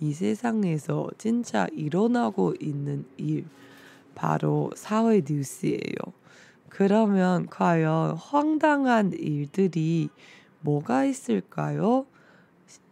이 세상에서 진짜 일어나고 있는 일, 바로 사회 뉴스예요. 그러면 과연 황당한 일들이 뭐가 있을까요?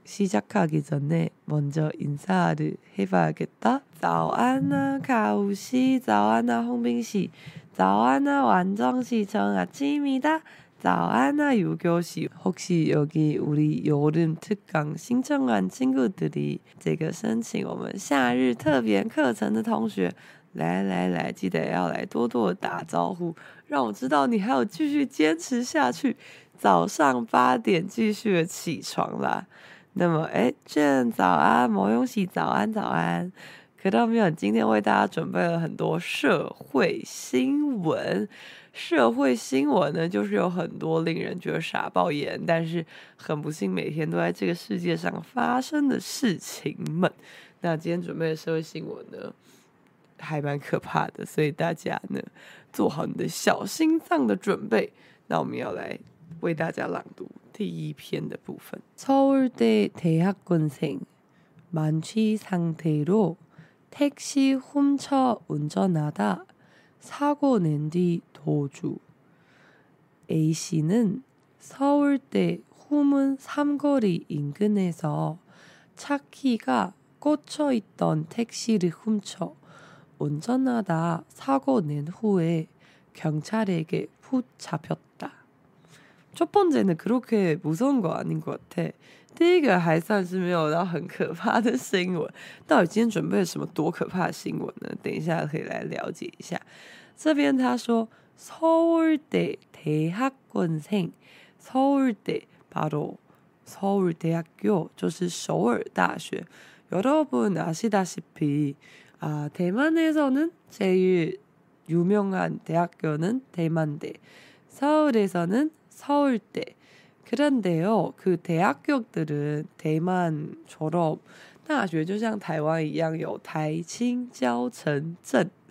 시작하기 전에 먼저 인사를 해봐야겠다. 早安啊，卡우씨早安啊，홍빈씨早安啊，완정시 정아침입니다 早安啊 유교시 혹시 여기 우리 여름 특강 신청한 친구들이 这个申请，我们夏日特别课程的同学来来来，记得要来多多打招呼，让我知道你还有继续坚持下去。早上八点继续起床啦。那么，哎，jen早安，모용씨早安早安。 可到没有？今天为大家准备了很多社会新闻。 社会新闻呢，就是有很多令人觉得傻爆眼，但是很不幸每天都在这个世界上发生的事情们。那今天准备的社会新闻呢，还蛮可怕的，所以大家呢，做好你的小心脏的准备。那我们要来为大家朗读第一篇的部分。서울대대학원생만취상태로택시훔쳐운전하다사고낸뒤 도주 A씨는 서울대 후문 삼거리 인근에서 차 키가 꽂혀 있던 택시를 훔쳐 운전하다 사고 낸 후에 경찰에게 붙잡혔다. 첫 번째는 그렇게 무서운 거 아닌 것 같아. 第一个还算是没有到很可怕的新闻。到底今天准备了什么多可怕的新闻呢？等一下可以来了解一下。这边他说。 서울대 대학원생 서울대 바로 서울대학교 就是首尔大学 여러분 아시다시피 아, 대만에서는 제일 유명한 대학교는 대만대 서울에서는 서울대 그런데요 그 대학교들은 대만 졸업 大学就像台湾一样有台清交成政。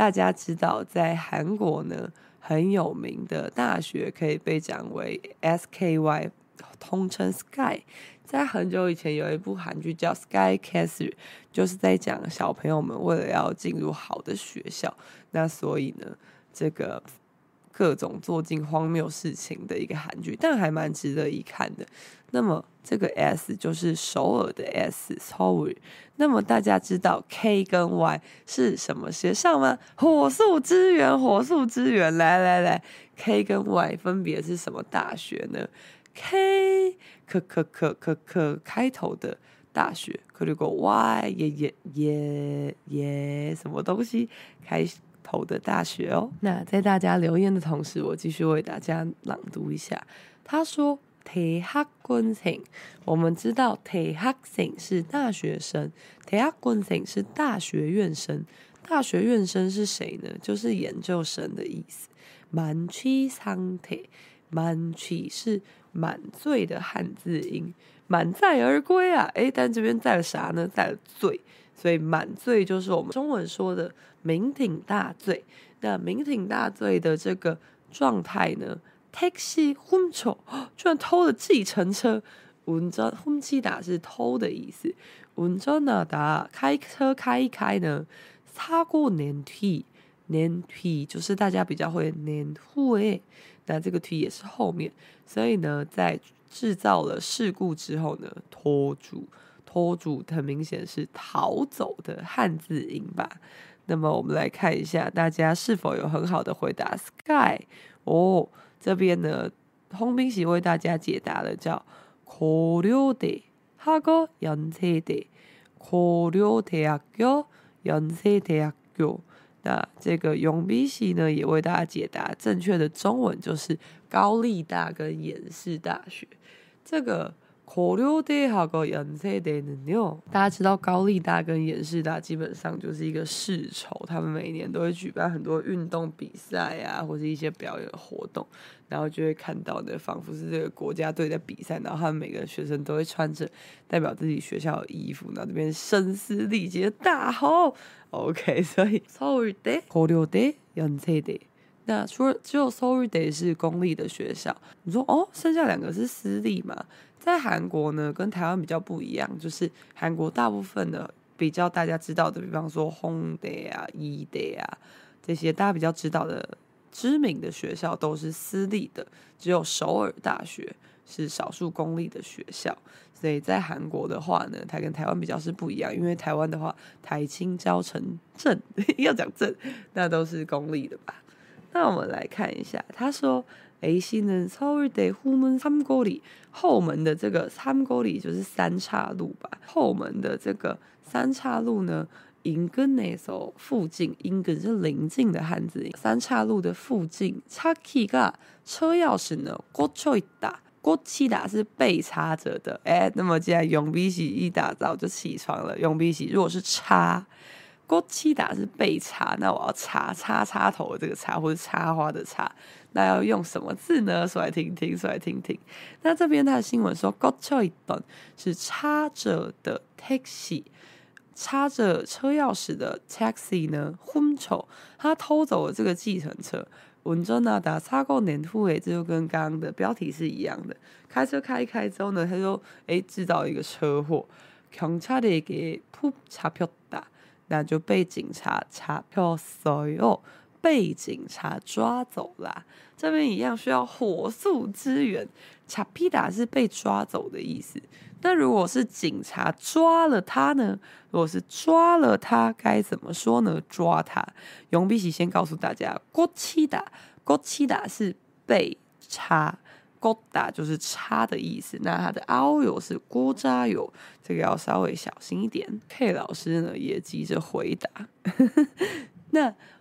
大家知道，在韩国呢，很有名的大学可以被讲为 SKY，通称 Sky。在很久以前，有一部韩剧叫《Sky Castle》，就是在讲小朋友们为了要进入好的学校，那所以呢，这个各种做尽荒谬事情的一个韩剧，但还蛮值得一看的。那么这个 S 就是首尔的 S，首尔。那么大家知道 K 跟 Y 是什么学校吗？火速支援，火速支援，来来来，K 跟 Y 分别是什么大学呢？K 可可可可可开头的大学，可如果 Y 也也也也什么东西开头的大学哦。那在大家留言的同时，我继续为大家朗读一下。他说。대학원생，我们知道대학생是大学生，대학원생是大学院生。大学院生是谁呢？就是研究生的意思。满취상 태， 满취是满载的汉字音，满载而归啊！诶，但这边载了啥呢？载了醉， 所以满载就是我们中文说的酩酊大醉。那酩酊大醉的这个状态呢？택시 훔쳐，居然偷了计程车。운전 훔치다是偷的意思。운전하다开车开一开呢，사고낸뒤，낸뒤就是大家比较会낸후에，那这个뒤也是后面，所以呢，在制造了事故之后呢，拖住， 拖住，很明显是逃走的汉字音吧。那么我们来看一下，大家是否有很好的回答？Sky 哦。这边呢，홍빈씨为大家解答了，叫고려대학교연세대 고려대학교연세대학교。那这个용빈씨呢，也为大家解答正确的中文，就是高丽大跟延世大学。这个。 고려대하고연세대는요，大家知道高丽大跟延世大基本上就是一个世仇，他们每年都会举办很多运动比赛啊，或者一些表演活动，然后就会看到的仿佛是这个国家队在比赛，然后他们每个学生都会穿着代表自己学校的衣服，然后这边声嘶力竭的大吼。OK，所以서울대고려대연세대，那除了只有서울대是公立的学校，你说哦，剩下两个是私立嘛？ 在韩国呢，跟台湾比较不一样，就是韩国大部分的比较大家知道的，比方说弘大啊、义大啊这些大家比较知道的知名的学校都是私立的，只有首尔大学是少数公立的学校。所以在韩国的话呢，它跟台湾比较是不一样，因为台湾的话，台清交城、镇 要讲正，那都是公立的吧。那我们来看一下，他说。A씨는 서울대 후문 삼거리，后门的这个三거리就是三岔路吧。后门的这个三岔路呢，인근에서附近，인근是邻近的汉字。三岔路的附近，차키가车钥匙呢，꽂혀있다，꽂히다是被插着的。哎，那么既然용비씨一大早就起床了，용비씨如果是插。郭七打是被插，那我要插插插头的这个插，或者插花的插， 那要用什么字呢？说来听听，说来听听。那这边他的新闻说，郭秋一等是插着的 taxi，插着车钥匙的 taxi 呢，昏丑，他偷走了这个计程车。文中呢打擦过年후诶，这就跟刚刚的标题是一样的。开车开一开之后呢，他说，诶，制造一个车祸，경찰에게푹잡혔다。那就被警察查票所有， 被警察抓走啦。这边一样需要火速支援，查皮达是被抓走的意思。那如果是警察抓了他呢？如果是抓了他，该怎么说呢？抓他，永必喜先告诉大家，郭七达，郭七达是被查。勾打就是插的意思，那它的凹有是锅渣油，这个要稍微小心一点。K 老师呢也急着回答。那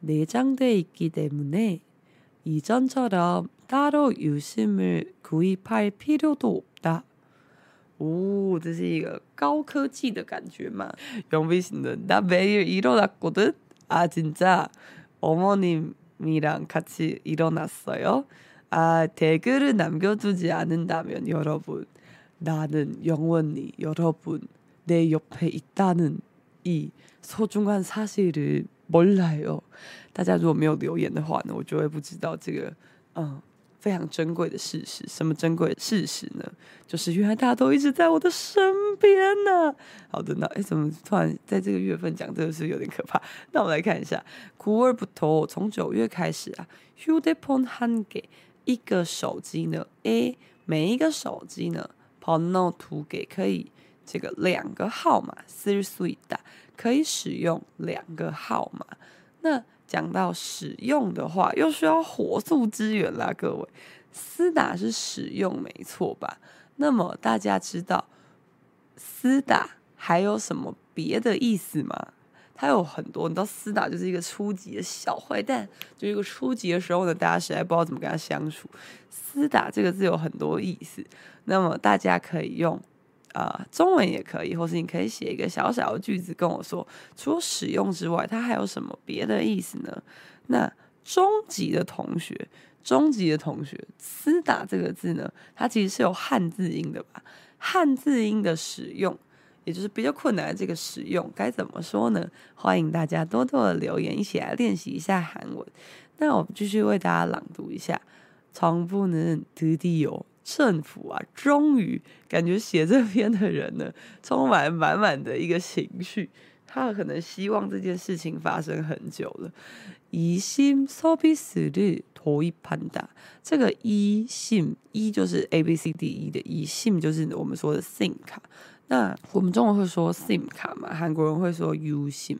내장돼 있기 때문에 이전처럼 따로 유심을 구입할 필요도 없다. 오, 这是一个高科技的感觉嘛？영빈씨는 나 매일 일어났거든? 아 진짜 어머님 사람이랑 같이 일어났어요. 아, 댓글을 남겨두지 않는다면 여러분, 나는 영원히 여러분 내 옆에 있다는 이 소중한 사실을 몰라요. 大家如果没有留言的话呢，我就会不知道这个，嗯、呃。非常珍贵的事实，什么珍贵的事实呢？就是原来大家都一直在我的身边呢、啊。好的，那哎，怎么突然在这个月份讲这个是有点可怕？那我们来看一下，구월부터从九月开始啊，휴대폰한개一个手机呢，A 每一个手机呢，번호두개可以 这个两个号码四十四大可以使用两个号码。那讲到使用的话又需要火速支援啦各位。私打是使用没错吧？那么大家知道私打还有什么别的意思吗？它有很多你知道私打就是一个初级的小坏蛋就一个初级的时候呢大家实在不知道怎么跟他相处。私打这个字有很多意思那么大家可以用啊、呃，中文也可以，或是你可以写一个小小的句子跟我说，除了使用之外，它还有什么别的意思呢？那中级的同学，中级的同学，斯打这个字呢，它其实是有汉字音的吧？汉字音的使用，也就是比较困难的这个使用，该怎么说呢？欢迎大家多多的留言，一起来练习一下韩文。那我们继续为大家朗读一下，从不能드디어 政府啊，终于感觉写这篇的人呢，充满满满的一个情绪。他可能希望这件事情发生很久了。疑心소비스르토一판 다， 这个疑心疑就是 A B C D E 的疑心，就是我们说的 SIM 卡。那我们中文会说 SIM 卡嘛？韩国人会说 U SIM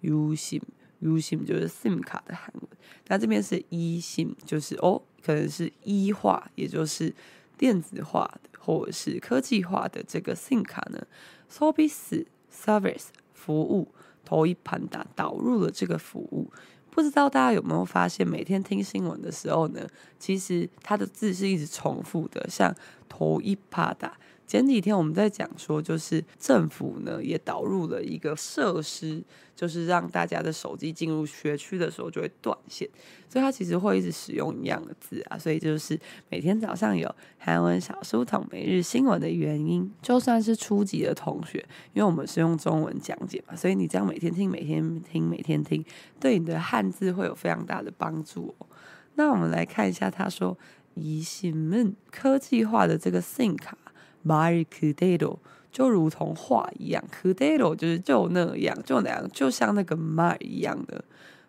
U SIM U SIM，就是 SIM 卡的韩文。那这边是疑心，就是哦，可能是一化，也就是电子化的或者是科技化的这个信用卡呢，Service Service 服务，头一盘打导入了这个服务，不知道大家有没有发现，每天听新闻的时候呢，其实它的字是一直重复的，像头一盘打。前几天我们在讲说，就是政府呢也导入了一个设施，就是让大家的手机进入学区的时候就会断线，所以它其实会一直使用一样的字啊，所以就是每天早上有韩文小书堂每日新闻的原因，就算是初级的同学，因为我们是用中文讲解嘛，所以你这样每天听每天听每天听。对你的汉字会有非常大的帮助哦。那我们来看一下他说，疑信们科技化的这个信卡。 말그대로就如同话一样，그대로就是就那样，就那样，就像那个말一样的。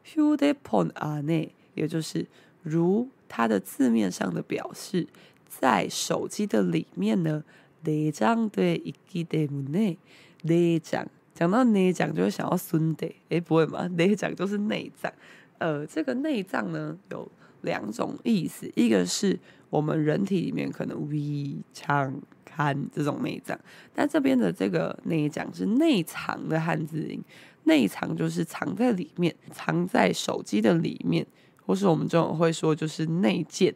휴대폰안에也就是如它的字面上的表示，在手机的里面呢，내장돼있기때문에 내장讲到内脏就会想要孙的，诶，不会吗？内脏就是内脏，呃，这个内脏呢有两种意思，一个是我们人体里面可能胃肠。 汉这种内脏，但这边的这个内脏是内藏的汉字音，内藏就是藏在里面，藏在手机的里面，或是我们中文会说就是内建，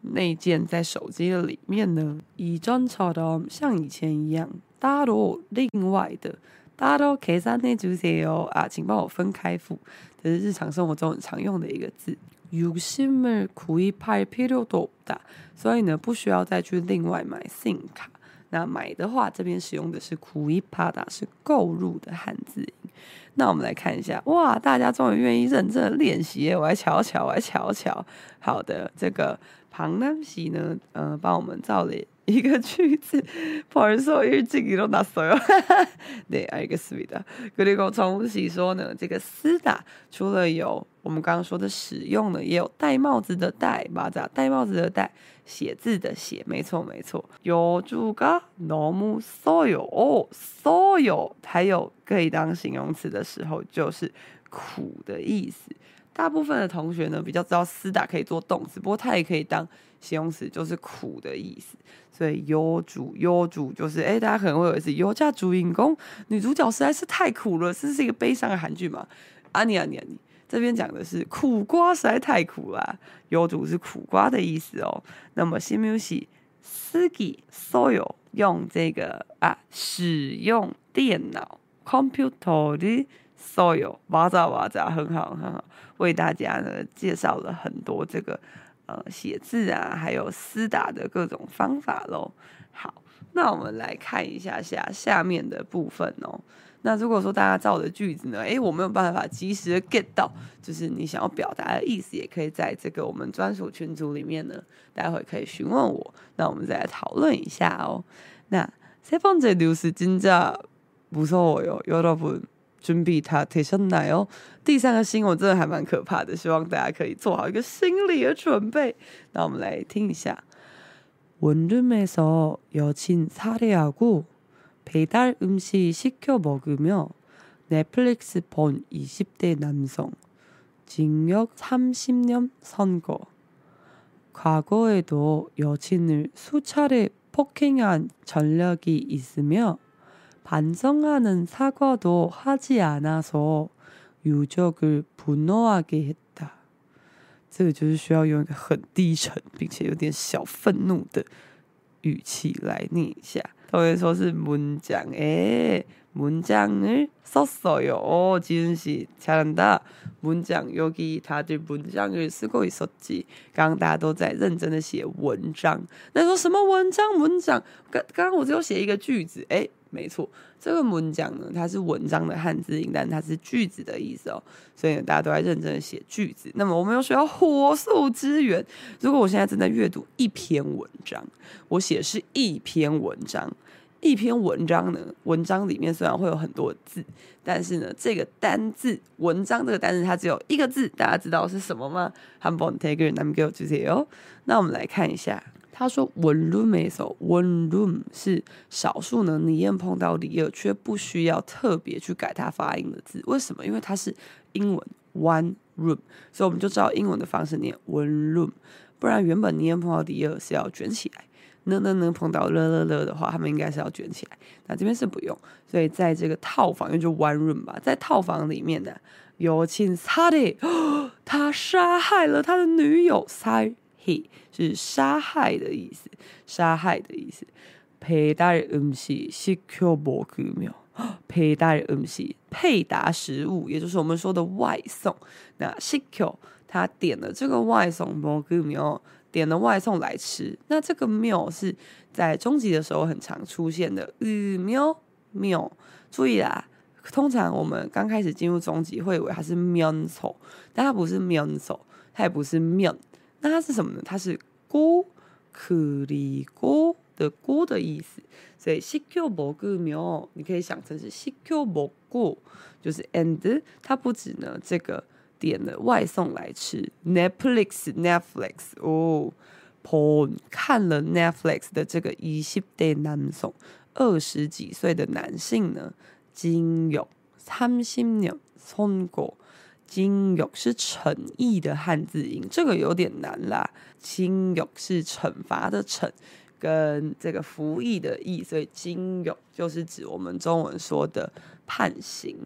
内建在手机的里面呢。以전처럼像以前一样，따로另外的，따로계산해주세요啊，请帮我分开付，这是日常生活中很常用的一个字。유심을구입할필요도없다，所以呢，不需要再去另外买 SIM 卡。 那买的话，这边使用的是구입하다，是购入的汉字音。那我们来看一下，哇，大家终于愿意认真的练习，我来瞧瞧，我来瞧瞧。好的，这个庞南喜呢，呃，帮我们造了。一个句子，벌써일찍일어났어요。对，还有一个思密达。格里高从喜说呢，这个斯打除了有 我们刚刚说的使用呢，也有戴帽子的戴，把这戴帽子的戴，写字的写，没错没错。요주가너무써요哦，써요还有可以当形容词的时候，就是苦的意思。大部分的同学呢，比较知道斯打可以做动词，不过它也可以当形容词，就是苦的意思。所以优主优主就是，哎，大家可能会以为是优家主人公女主角实在是太苦了，这是一个悲伤的韩剧嘛？阿尼阿尼阿尼， 这边讲的是苦瓜实在太苦了，有主是苦瓜的意思哦。那么新 music 西斯基所有用这个啊，使用电脑 computer 的。所有哇咋哇咋，很好很好，为大家呢介绍了很多这个呃写字啊，还有思答的各种方法喽。好，那我们来看一下下下面的部分哦。那如果说大家造的句子呢，诶，我没有办法及时的 get 到，就是你想要表达的意思，也可以在这个我们专属群组里面呢，待会可以询问我，那我们再来讨论一下哦。那세번째뉴스진짜무서워요여러분준비다되셨나요？第三个新闻真的还蛮可怕的，希望大家可以做好一个心理的准备。那我们来听一下，원룸에서여친살해하고 배달 음식 시켜 먹으며 넷플릭스 본 20대 남성 징역 30년 선고. 과거에도 여친을 수차례 폭행한 전력이 있으며 반성하는 사과도 하지 않아서 유족을 분노하게 했다. 这个就是需要用一个很低沉并且有点小愤怒的 语气来念一下。同学说是문장诶，문장을썼어요哦，金恩熙强大문장여기다들문장을쓰고있었지刚刚大家都在认真的写文章，那说什么文章？文章？刚刚刚我只有写一个句子，诶， 没错，这个문장呢，它是文章的汉字音，但它是句子的意思哦，所以大家都在认真的写句子。那么我们又需要火速支援，如果我现在正在阅读一篇文章，我写的是一篇文章。一篇文章呢，文章里面虽然会有很多字，但是呢，这个单字“文章”这个单字它只有一个字，大家知道是什么吗？한번대결남겨주세요。那我们来看一下， 他说 one room is one room 是少数呢，你硬碰到里尔却不需要特别去改它发音的字，为什么？因为它是英文 one room，所以我们就知道英文的方式念 one room。不然原本你硬碰到里尔是要卷起来，那那那碰到了了了的话，他们应该是要卷起来。那这边是不用，所以在这个套房，因为就 one room 吧，在套房里面的有警察的，他杀害了他的女友塞。he 是杀害的意思，杀害的意思。配达음식시켜먹으며，配达음식配达食物，也就是我们说的外送。那시켜他点了这个外送먹으며。点了外送来吃，那这个谬是在中级的时候很常出现的。嗯，谬谬，注意啦，通常我们刚开始进入中级会以为它是면소，但它不是면소，它也不是면， 那它是什么呢？它是锅，그리고的锅的意思。所以시켜먹으며，你可以想成是시켜먹고，就是 and，它不止呢这个。点了外送来吃，Netflix Netflix 哦，본 看了 Netflix 的这个20대男性，二十几岁的男性呢，징역30년선고， 金勇是惩役的汉字音这个有点难啦。金勇是惩罚的惩跟这个服役的役所以金勇就是指我们中文说的判刑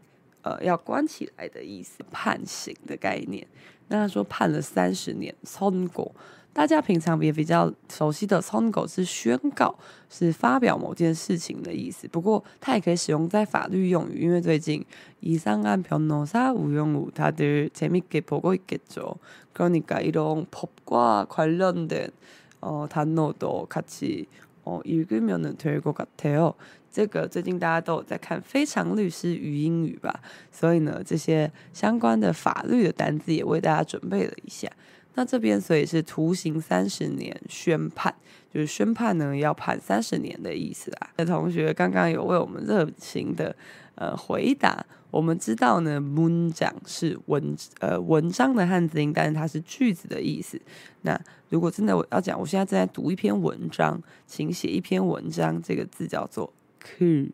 呃要关起来的意思判刑的概念。那他说判了三十年从果。大家平常也比较熟悉的선고是宣告，是发表某件事情的意思。不过它也可以使用在法律用语，因为最近이상한변호사우영우다들재밌게보고있겠죠그러니까이런법과관련된어단어도같이어읽으면은될것같아요这个最近大家都有在看《非常律师禹英禑》吧，所以呢，这些相关的法律的单字也为大家准备了一下。 那这边所以是徒刑三十年宣判，就是宣判呢要判三十年的意思啊。那同学刚刚有为我们热情的呃回答，我们知道呢，moon 讲是文呃文章的汉字音，但是它是句子的意思。那如果真的我要讲，我现在正在读一篇文章，请写一篇文章，这个字叫做 ku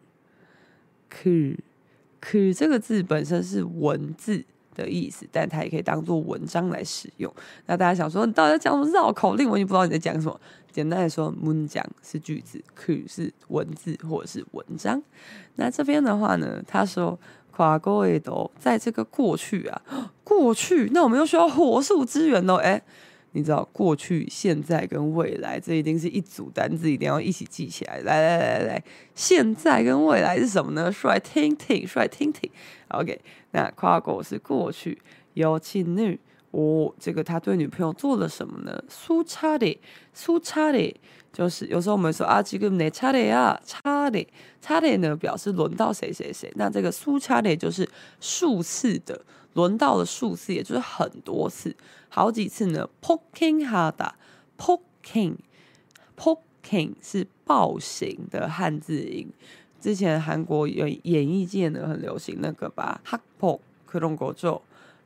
ku ku，这个字本身是文字。的意思，但它也可以当做文章来使用。那大家想说，你到底讲什么绕口令？我已经不知道你在讲什么。简单来说，moon 讲是句子，ku 是文字或者是文章。那这边的话呢，他说跨过一斗，在这个过去啊，过去，那我们又需要火速支援喽，哎、你知道过去现在跟未来这一定是一组单字一定要一起记起来。来来来来现在跟未来是什么呢？说来听听说来听听。Ok 那跨过是过去有情女。哦这个他对女朋友做了什么呢？数差的数差的就是有时候我们说啊这个没差的呀差的差的呢表示轮到谁谁谁。那这个数差的就是数次的轮到了数次，也就是很多次，好几次呢。Poking hada，poking，poking 是暴行的汉字音。之前韩国有演艺界呢很流行那个吧，hakpo 그런거죠，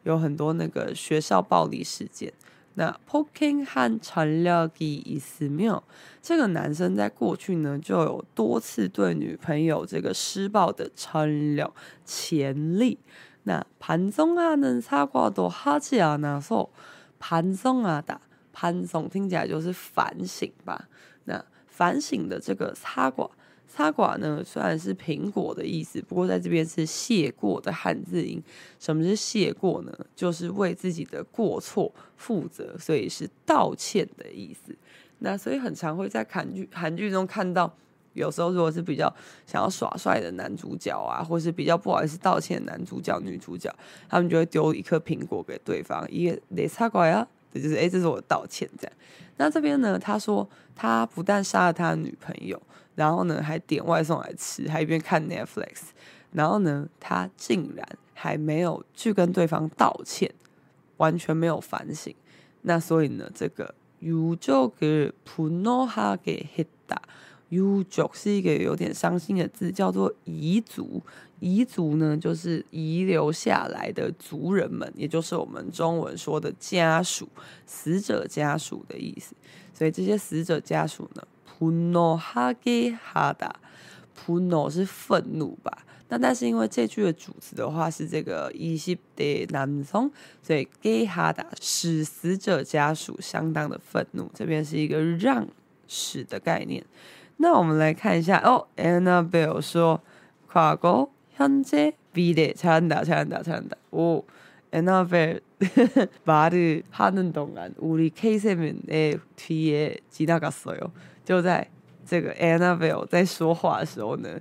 有很多那个学校暴力事件。那 poking 한전력이있으며，这个男生在过去呢就有多次对女朋友这个施暴的전력潜力。 那반성하는사과도하지않아서반성하다 반성听起来就是反省吧？那反省的这个사과 사과呢，虽然是苹果的意思，不过在这边是谢过的汉字音。什么是谢过呢？就是为自己的过错负责，所以是道歉的意思。那所以很常会在韩剧韩剧中看到。 有时候如果是比较想要耍帅的男主角啊或是比较不好意思道歉的男主角女主角他们就会丢一颗苹果给对方一个雷擦拐啊这就是哎这是我道歉这样。那这边呢他说他不但杀了他女朋友然后呢还点外送来吃还一边看 netflix 然后呢他竟然还没有去跟对方道歉完全没有反省。那所以呢这个宇宙给普诺哈给 ujo 是一个有点伤心的字，叫做彝族。彝族呢，就是遗留下来的族人们，也就是我们中文说的家属、死者家属的意思。所以这些死者家属呢，Puno Hage Hada，Puno 是愤怒吧？那但是因为这句的主词的话是这个伊西的南松，所以 g a y Hada 使死者家属相当的愤怒。这边是一个让使的概念。那我们来看一下哦，Annabelle 说，과거현재미래 잘한다 잘한다 잘한다 오 Annabelle 말을하는동안우리 K7의뒤에지나갔어요就在这个 Annabelle 在说话的时候呢。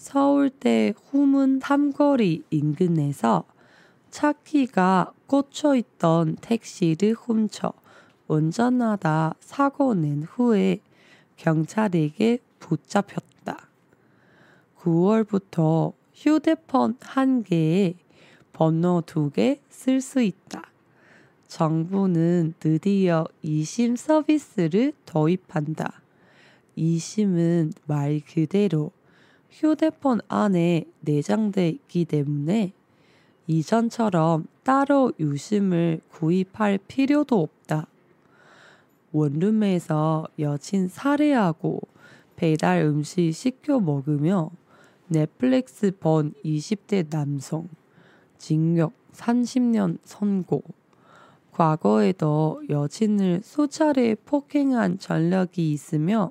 서울대 후문 삼거리 인근에서 차 키가 꽂혀 있던 택시를 훔쳐 운전하다 사고 낸 후에 경찰에게 붙잡혔다. 9월부터 휴대폰 한 개에 번호 두 개 쓸 수 있다. 정부는 드디어 이심 서비스를 도입한다. 이심은 말 그대로 휴대폰 안에 내장돼 있기 때문에 이전처럼 따로 유심을 구입할 필요도 없다. 원룸에서 여친 살해하고 배달 음식 시켜 먹으며 넷플릭스 본 20대 남성, 징역 30년 선고. 과거에도 여친을 수차례 폭행한 전력이 있으며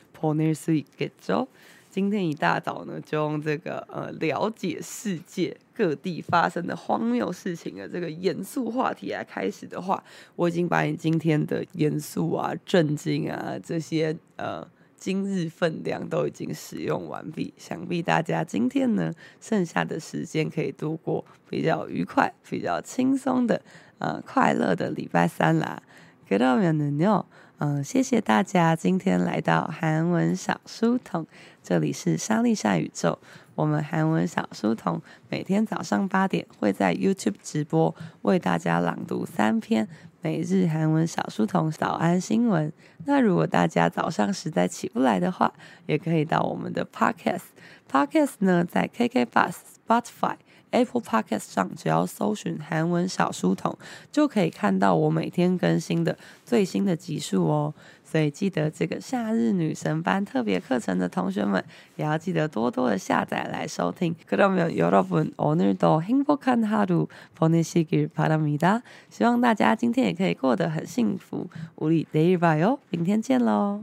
보낼 수 있겠죠? 今天一大早呢，就用这个呃了解世界各地发生的荒谬事情的这个严肃话题来开始的话，我已经把你今天的严肃啊、震惊啊这些呃今日分量都已经使用完毕。想必大家今天呢，剩下的时间可以度过比较愉快、比较轻松的呃快乐的礼拜三啦。그러면은요 嗯，谢谢大家今天来到韩文小书童，这里是莎莉夏宇宙。我们韩文小书童每天早上八点会在 YouTube 直播，为大家朗读三篇每日韩文小书童早安新闻。那如果大家早上实在起不来的话，也可以到我们的 Podcast。Podcast 呢，在 KK Bus、Spotify、Apple Podcast 上，只要搜寻韩文小书童，就可以看到我每天更新的最新的集数哦。所以记得这个夏日女神班特别课程的同学们，也要记得多多的下载来收听。그러면여러분오늘도행복한하루보내시길바랍니다。希望大家今天也可以过得很幸福。우리내일봐요，明天见喽。